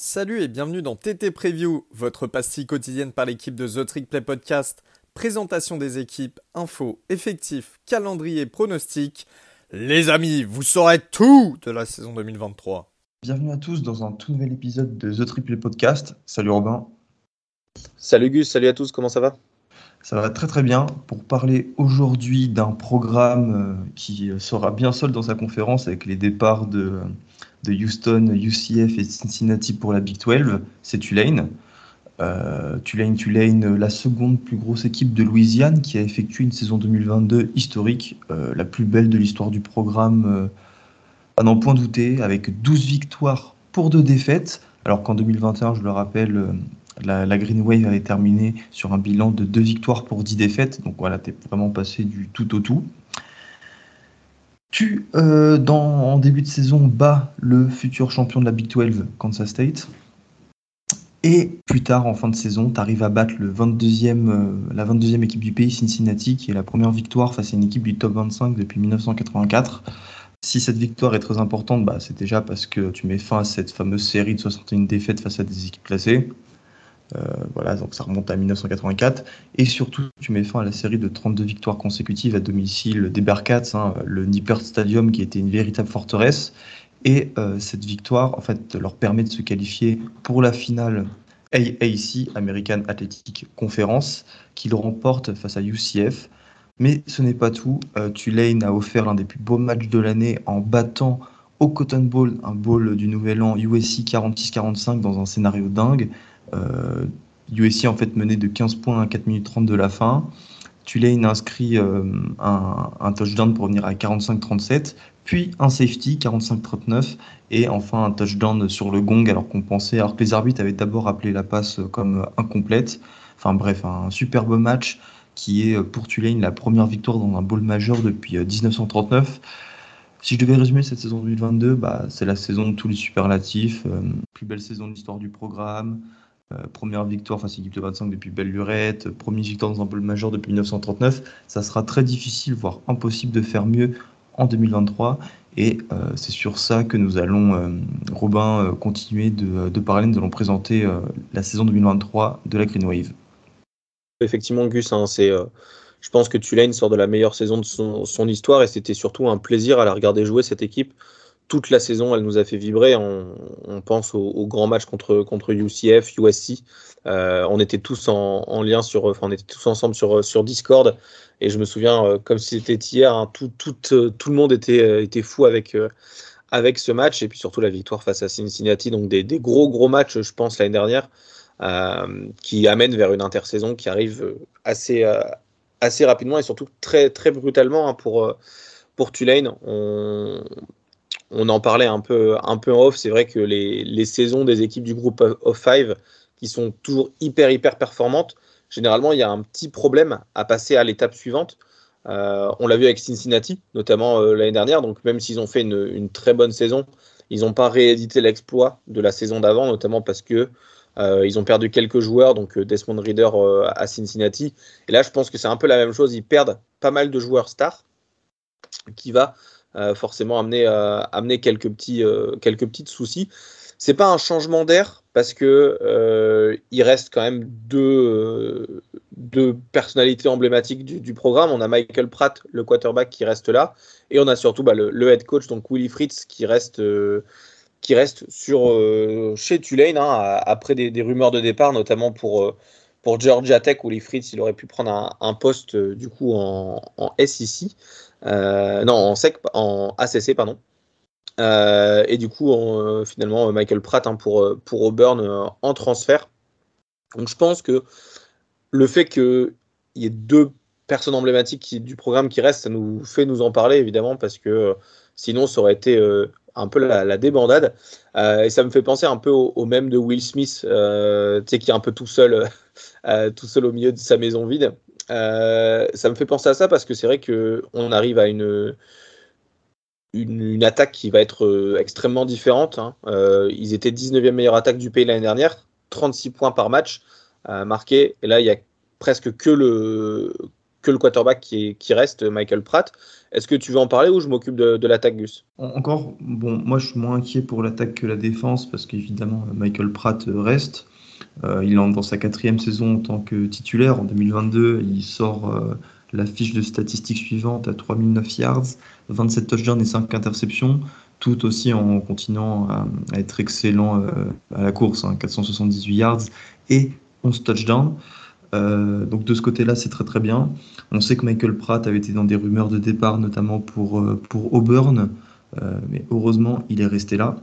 Salut et bienvenue dans TT Preview, votre pastille quotidienne par l'équipe de The Trick Play Podcast. Présentation des équipes, infos, effectifs, calendrier, pronostics. Les amis, vous saurez tout de la saison 2023. Bienvenue à tous dans un tout nouvel épisode de The Triple Podcast. Salut Robin. Salut Gus, salut à tous, comment ça va? Ça va très très bien pour parler aujourd'hui d'un programme euh, qui sera bien seul dans sa conférence avec les départs de, de Houston, UCF et Cincinnati pour la Big 12, c'est Tulane. Euh, Tulane, Tulane, la seconde plus grosse équipe de Louisiane qui a effectué une saison 2022 historique, euh, la plus belle de l'histoire du programme, euh, à n'en point douter, avec 12 victoires pour deux défaites, alors qu'en 2021, je le rappelle, la, la, Green Wave avait terminé sur un bilan de 2 victoires pour 10 défaites, donc voilà, t'es vraiment passé du tout au tout. Tu, euh, en début de saison, bats le futur champion de la Big 12, Kansas State. Et plus tard, en fin de saison, tu arrives à battre le 22e, euh, la 22e équipe du pays, Cincinnati, qui est la première victoire face à une équipe du top 25 depuis 1984. Si cette victoire est très importante, bah, c'est déjà parce que tu mets fin à cette fameuse série de 61 défaites face à des équipes classées. Euh, voilà, donc ça remonte à 1984. Et surtout, tu mets fin à la série de 32 victoires consécutives à domicile des Bearcats, hein, le Nippert Stadium qui était une véritable forteresse. Et euh, cette victoire, en fait, leur permet de se qualifier pour la finale AAC, American Athletic Conference, qu'ils remportent face à UCF. Mais ce n'est pas tout. Euh, Tulane a offert l'un des plus beaux matchs de l'année en battant au Cotton Bowl, un bowl du Nouvel An USC 46-45 dans un scénario dingue. Euh, USC en fait menait de 15 points à 4 minutes 30 de la fin. Tulane inscrit euh, un, touchdown pour revenir à 45-37, puis un safety 45-39 et enfin un touchdown sur le gong alors qu'on pensait, alors que les arbitres avaient d'abord appelé la passe comme incomplète. Enfin bref, un superbe match qui est pour Tulane la première victoire dans un bowl majeur depuis 1939. Si je devais résumer cette saison 2022, bah, c'est la saison de tous les superlatifs, euh, plus belle saison de l'histoire du programme, euh, première victoire face à l'équipe de 25 depuis belle lurette, première victoire dans un bowl majeur depuis 1939. Ça sera très difficile, voire impossible de faire mieux en 2023. Et euh, c'est sur ça que nous allons, euh, Robin, continuer de, de, parler. Nous allons présenter la saison 2023 de la Green Wave. Effectivement, Gus, hein, c'est je pense que Tulane sort de la meilleure saison de son histoire et c'était surtout un plaisir à la regarder jouer cette équipe. Toute la saison, elle nous a fait vibrer. On, pense au, au, grand match contre, contre UCF, USC. Euh, on était tous en, en, lien sur, on était tous ensemble sur, sur Discord. Et je me souviens, euh, comme si c'était hier, hein, tout, tout, euh, tout, le monde était, était fou avec, avec ce match. Et puis surtout la victoire face à Cincinnati. Donc des, gros, gros matchs, je pense, l'année dernière, qui amènent vers une intersaison qui arrive assez assez rapidement et surtout très, très brutalement hein, pour, pour Tulane. On en parlait un peu, en off. C'est vrai que les, saisons des équipes du groupe of five qui sont toujours hyper, hyper performantes, généralement, il y a un petit problème à passer à l'étape suivante. Euh, on l'a vu avec Cincinnati, notamment euh, l'année dernière. Donc, même s'ils ont fait une, très bonne saison, ils n'ont pas réédité l'exploit de la saison d'avant, notamment parce que euh, ils ont perdu quelques joueurs, donc Desmond Reader euh, à Cincinnati. Et là, je pense que c'est un peu la même chose. Ils perdent pas mal de joueurs stars, qui va euh, forcément amener, amener quelques petits, quelques petits soucis. C'est pas un changement d'air parce que il reste quand même deux, deux personnalités emblématiques du, programme. On a Michael Pratt, le quarterback, qui reste là, et on a surtout bah, le, head coach, donc Willie Fritz, qui reste qui reste sur, euh, chez Tulane hein, après des, rumeurs de départ, notamment pour, euh, pour Georgia Tech où les Fritz il aurait pu prendre un, poste euh, du coup en, en SEC, euh, non en SEC, en ACC pardon. et du coup on, finalement Michael Pratt hein, pour, pour Auburn en transfert. Donc je pense que le fait qu'il y ait deux personnes emblématiques du programme qui restent, ça nous fait nous en parler évidemment parce que sinon ça aurait été un peu la, débandade. Euh, et ça me fait penser un peu au, même de Will Smith, euh, qui est un peu tout seul, euh, tout seul au milieu de sa maison vide. Euh, ça me fait penser à ça parce que c'est vrai qu'on arrive à une, une, attaque qui va être euh, extrêmement différente. Hein. ils étaient 19e meilleure attaque du pays l'année dernière, 36 points par match marqués. Et là, il y a presque que le, que le quarterback qui, qui reste, Michael Pratt. Est-ce que tu veux en parler ou je m'occupe de, l'attaque, Gus? Encore, bon, moi je suis moins inquiet pour l'attaque que la défense parce qu'évidemment Michael Pratt reste. Euh, il entre dans sa quatrième saison en tant que titulaire. En 2022, il sort euh, la fiche de statistiques suivante à 3009 yards, 27 touchdowns et 5 interceptions, tout aussi en continuant à, être excellent euh, à la course, 478 hein, yards et 11 touchdowns. donc de ce côté-là, c'est très très bien. On sait que Michael Pratt avait été dans des rumeurs de départ, notamment pour, pour Auburn, mais heureusement, il est resté là.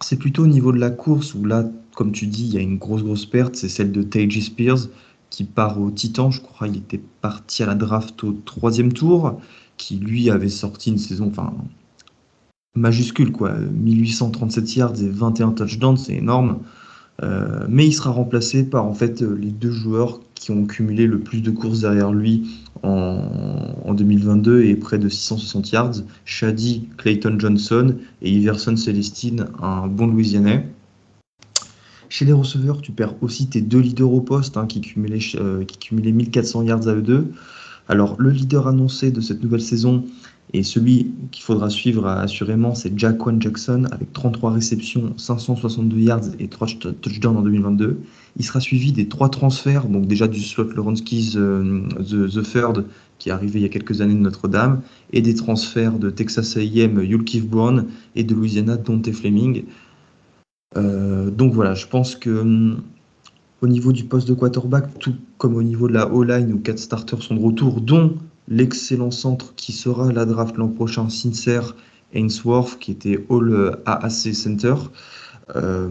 C'est plutôt au niveau de la course où là, comme tu dis, il y a une grosse grosse perte, c'est celle de Tage Spears qui part au Titan, je crois, il était parti à la draft au troisième tour, qui lui avait sorti une saison, enfin majuscule quoi, 1837 yards et 21 touchdowns, c'est énorme. Euh, mais il sera remplacé par en fait les deux joueurs qui ont cumulé le plus de courses derrière lui en, 2022 et près de 660 yards. Shady Clayton Johnson et Iverson Celestine, un bon Louisianais. Chez les receveurs, tu perds aussi tes deux leaders au poste hein, qui, cumulaient, euh, qui cumulaient 1400 yards à eux deux. Alors, le leader annoncé de cette nouvelle saison, et celui qu'il faudra suivre assurément, c'est Jaquan Jackson avec 33 réceptions, 562 yards et 3 touchdowns en 2022. Il sera suivi des trois transferts, donc déjà du slot Lawrence euh, the, the, Third, qui est arrivé il y a quelques années de Notre-Dame, et des transferts de Texas A&M Yulkiv Brown et de Louisiana Dante Fleming. Euh, donc voilà, je pense que hum, au niveau du poste de quarterback, tout comme au niveau de la O-line où quatre starters sont de retour, dont l'excellent centre qui sera la draft l'an prochain, Sincere Ainsworth, qui était All AAC Center. Euh,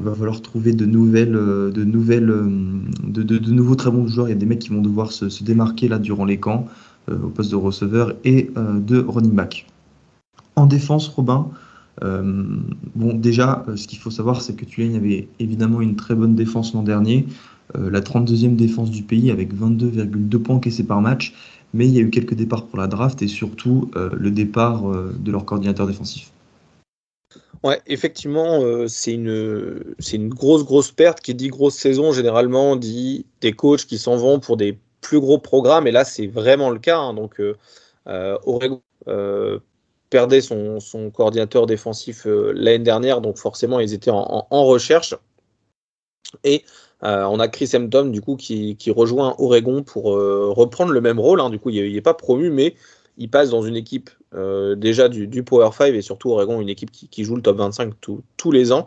va falloir trouver de nouvelles, de nouvelles, de, de, nouveaux très bons joueurs. Il y a des mecs qui vont devoir se, démarquer là durant les camps euh, au poste de receveur et euh, de running back. En défense, Robin, euh, bon, déjà, ce qu'il faut savoir, c'est que Tulane avait évidemment une très bonne défense l'an dernier, la 32e défense du pays avec 22,2 points encaissés par match mais il y a eu quelques départs pour la draft et surtout euh, le départ euh, de leur coordinateur défensif. Ouais, effectivement, euh, c'est une, une grosse, grosse perte. Qui dit grosse saison, généralement, dit des coachs qui s'en vont pour des plus gros programmes. Et là, c'est vraiment le cas. Hein. Donc, Oregon perdait son, coordinateur défensif l'année dernière. Donc, forcément, ils étaient en, recherche. Et euh, on a Chris Hampton du coup qui, rejoint Oregon pour euh, reprendre le même rôle. Hein. Du coup, il n'est pas promu, mais il passe dans une équipe euh, déjà du, Power 5 et surtout Oregon, une équipe qui, joue le top 25 tous les ans.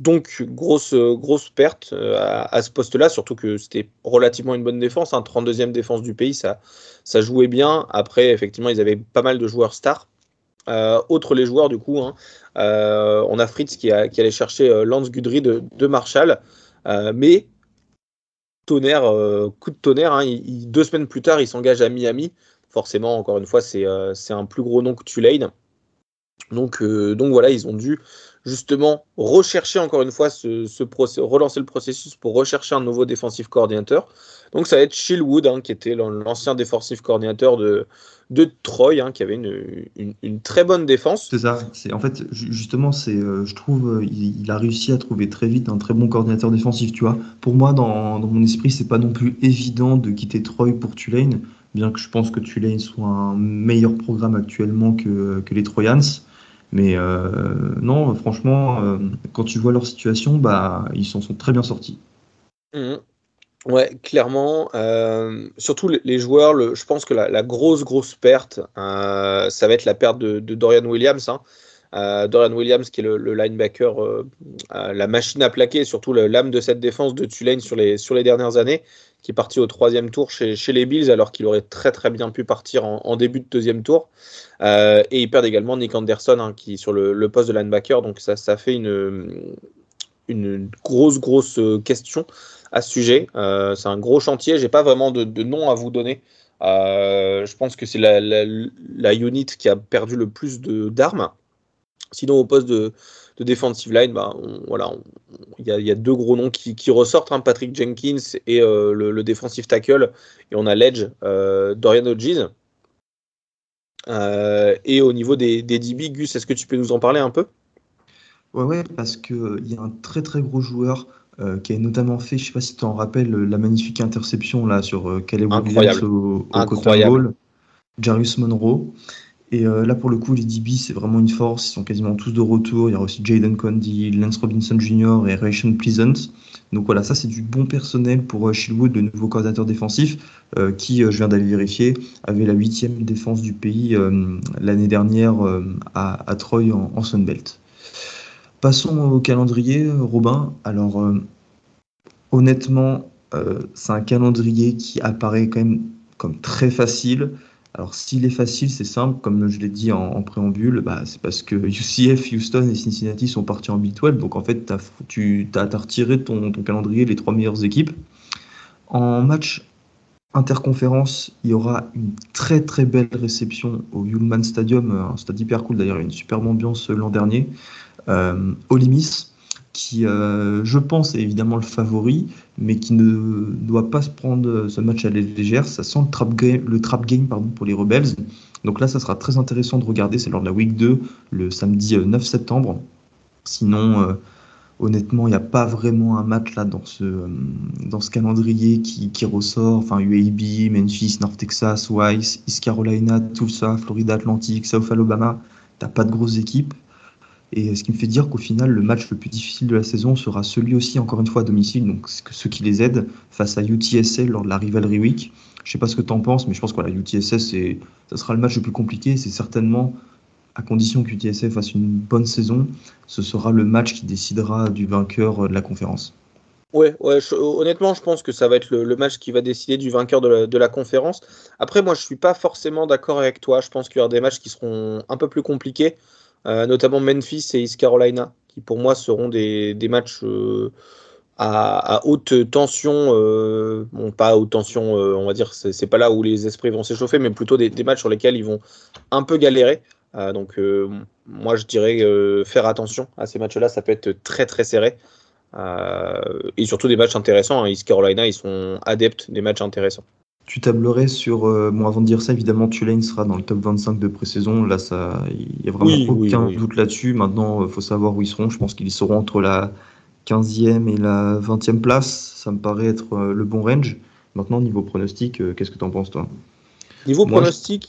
Donc grosse grosse perte à, ce poste-là, surtout que c'était relativement une bonne défense, 32e hein. défense du pays, ça ça jouait bien. Après, effectivement, ils avaient pas mal de joueurs stars. Euh, autre les joueurs, du coup, hein. euh, on a Fritz qui, allait chercher euh, Lance Gudry de, Marshall, mais tonnerre, coup de tonnerre, hein. deux semaines plus tard, il s'engage à Miami. Forcément, encore une fois, c'est un plus gros nom que Tulane. Donc, donc voilà, ils ont dû justement rechercher encore une fois ce, relancer le processus pour rechercher un nouveau défensif coordinateur. Donc ça va être Chillwood, hein, qui était l'ancien défensif coordinateur de, de Troy, hein, qui avait une, très bonne défense. C'est ça. En fait justement, c'est, euh, je trouve, euh, il, a réussi à trouver très vite un très bon coordinateur défensif. Tu vois, pour moi, dans, dans mon esprit, c'est pas non plus évident de quitter Troy pour Tulane, bien que je pense que Tulane soit un meilleur programme actuellement que, que les Troyans. Mais euh, non, franchement, euh, quand tu vois leur situation, bah, ils s'en sont très bien sortis. Mmh. Ouais, clairement. Euh, surtout les, joueurs, je pense que la, grosse, grosse perte, ça va être la perte de, Dorian Williams. Hein. Dorian Williams, qui est le, linebacker, la machine à plaquer, surtout l'âme de cette défense de Tulane sur les, sur les dernières années, qui est parti au troisième tour chez, chez les Bills, alors qu'il aurait très très bien pu partir en, début de deuxième tour. Euh, et ils perdent également Nick Anderson hein, qui sur le, poste de linebacker. Donc ça, ça fait une, une grosse, grosse question à ce sujet. Euh, c'est un gros chantier. J'ai pas vraiment de, nom à vous donner. Euh, je pense que c'est la, la, unit qui a perdu le plus d'armes. Sinon, au poste de, de defensive line, bah, voilà, il y, y, a deux gros noms qui, qui ressortent, hein, Patrick Jenkins et le, le, defensive tackle, et on a l'edge Dorian Hodges. Euh, et au niveau des, des DB, Gus, est-ce que tu peux nous en parler un peu? Ouais, ouais, parce qu'il y a un très très gros joueur qui a notamment fait, je sais pas si tu en rappelles, la magnifique interception là sur Caleb Williams au, au Cotton Jarius Monroe. Et euh, là, pour le coup, les DB, c'est vraiment une force. Ils sont quasiment tous de retour. Il y a aussi Jaden Condy, Lance Robinson Jr. et Ration Pleasant. Donc voilà, ça, c'est du bon personnel pour euh, Shilwood, le nouveau coordinateur défensif, euh, qui, je viens d'aller vérifier, avait la huitième défense du pays l'année dernière à, Troy en, en Sunbelt. Passons au calendrier, Robin. Alors, honnêtement, c'est un calendrier qui apparaît quand même comme très facile. Alors, s'il est facile, c'est simple, comme je l'ai dit en, préambule, bah, c'est parce que UCF, Houston et Cincinnati sont partis en Big 12. Donc, en fait, tu as, retiré de ton, calendrier les trois meilleures équipes. En match interconférence, il y aura une très très belle réception au Yulman Stadium, un stade hyper cool d'ailleurs, une superbe ambiance l'an dernier. Euh, qui, euh, je pense, est évidemment le favori, mais qui ne doit pas se prendre ce match à la légère. Ça sent le trap game, le trap game pardon, pour les Rebels. Donc là, ça sera très intéressant de regarder. C'est lors de la week 2, le samedi 9 euh, septembre. Sinon, euh, honnêtement, il n'y a pas vraiment un match là dans ce, dans ce calendrier qui, ressort. Enfin, UAB, Memphis, North Texas, Weiss, East Carolina, Tulsa, Florida Atlantic, South Alabama. T'as pas de grosses équipes. Et ce qui me fait dire qu'au final, le match le plus difficile de la saison sera celui aussi, encore une fois, à domicile, donc ceux qui les aident face à UTSA lors de la Rivalry Week. Je sais pas ce que tu en penses, mais je pense que voilà, UTSA, ça sera le match le plus compliqué. C'est certainement, à condition que fasse une bonne saison, ce sera le match qui décidera du vainqueur de la conférence. Ouais, ouais honnêtement, je pense que ça va être le, match qui va décider du vainqueur de la, conférence. Après, moi, je suis pas forcément d'accord avec toi. Je pense qu'il y aura des matchs qui seront un peu plus compliqués. Euh, notamment Memphis et East Carolina, qui pour moi seront des, matchs euh, à, haute tension, euh, bon pas à haute tension, on va dire, c'est pas là où les esprits vont s'échauffer, mais plutôt des, matchs sur lesquels ils vont un peu galérer. donc moi je dirais faire attention à ces matchs-là, ça peut être très très serré. et surtout des matchs intéressants. Hein. East Carolina, ils sont adeptes des matchs intéressants. Tu tablerais sur. Euh, bon, avant de dire ça, évidemment, Tulane sera dans le top 25 de pré-saison. Là, il n'y a vraiment aucun doute là-dessus. Maintenant, il faut savoir où ils seront. Je pense qu'ils seront entre la 15e et la 20e place. Ça me paraît être euh, le bon range. Maintenant, niveau pronostic, euh, qu'est-ce que tu en penses, toi? Niveau pronostic,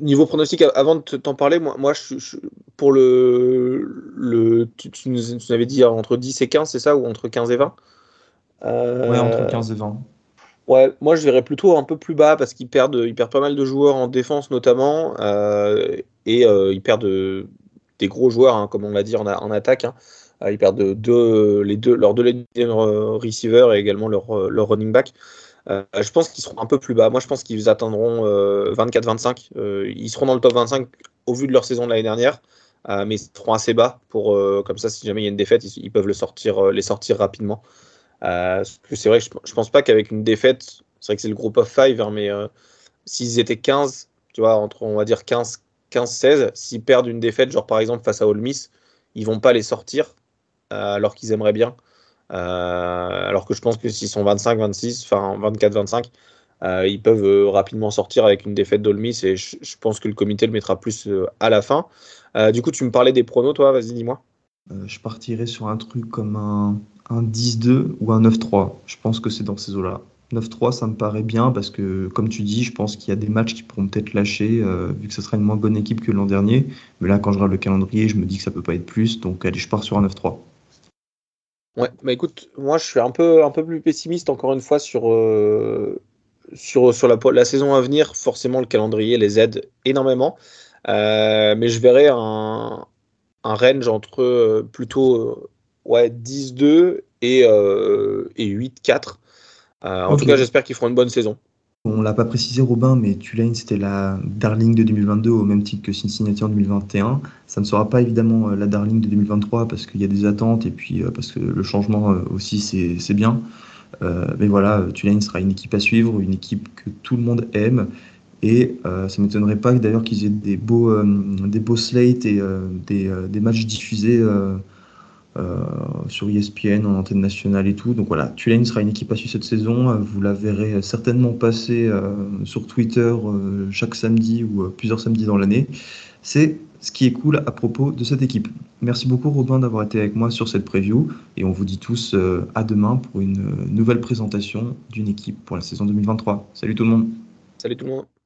niveau pronostic, avant de t'en parler, moi, moi je, pour le, le tu, nous, avais dit entre 10 et 15, c'est ça, ou entre 15 et 20 Ouais, entre 15 et 20. Ouais, moi je verrais plutôt un peu plus bas parce qu'ils perdent, ils perdent pas mal de joueurs en défense notamment euh, et euh, ils perdent des gros joueurs, hein, comme on l'a dit en, en attaque. Hein. Euh, ils perdent les deux, leurs deux receivers et également leur, leur running back. je pense qu'ils seront un peu plus bas. Moi je pense qu'ils atteindront 24-25. ils seront dans le top 25 au vu de leur saison de l'année dernière. mais ils seront assez bas pour comme ça si jamais il y a une défaite ils, ils peuvent le sortir, les sortir rapidement. Euh, c'est vrai je, pense pas qu'avec une défaite, c'est vrai que c'est le groupe of five, hein, mais euh, s'ils étaient 15, tu vois, entre on va dire 15, 15-16, s'ils perdent une défaite, genre par exemple face à Ole Miss, ils vont pas les sortir euh, alors qu'ils aimeraient bien. alors que je pense que s'ils sont 25-26, enfin 24-25, ils peuvent rapidement sortir avec une défaite d'Ole et je, pense que le comité le mettra plus à la fin. du coup, tu me parlais des pronos, toi, vas-y, dis-moi. je partirais sur un truc comme un un 10-2 ou un 9-3. Je pense que c'est dans ces eaux-là. 9-3, ça me paraît bien parce que, comme tu dis, je pense qu'il y a des matchs qui pourront peut-être lâcher, euh, vu que ce sera une moins bonne équipe que l'an dernier. Mais là, quand je regarde le calendrier, je me dis que ça peut pas être plus. Donc, allez, je pars sur un 9-3. Ouais, bah écoute, moi, je suis un peu, un peu plus pessimiste, encore une fois, sur, euh, sur, sur la, saison à venir. Forcément, le calendrier les aide énormément. Euh, mais je verrais un, un range entre plutôt ouais, 10-2 et, euh, et 8-4. Euh, en tout cas, j'espère qu'ils feront une bonne saison. On l'a pas précisé, Robin, mais Tulane, c'était la Darling de 2022 au même titre que Cincinnati en 2021. Ça ne sera pas évidemment euh, la Darling de 2023 parce qu'il y a des attentes et puis parce que le changement aussi, c'est bien. mais voilà, Tulane sera une équipe à suivre, une équipe que tout le monde aime. Et ça ne m'étonnerait pas d'ailleurs qu'ils aient des beaux, des beaux slates et des, des, matchs diffusés euh, sur ESPN, en antenne nationale et tout. Donc voilà, Tulane sera une équipe à suivre cette saison. Euh, vous la verrez certainement passer euh, sur Twitter chaque samedi ou plusieurs samedis dans l'année. C'est ce qui est cool à propos de cette équipe. Merci beaucoup Robin d'avoir été avec moi sur cette preview et on vous dit tous euh, à demain pour une nouvelle présentation d'une équipe pour la saison 2023. Salut tout le monde. Salut tout le monde.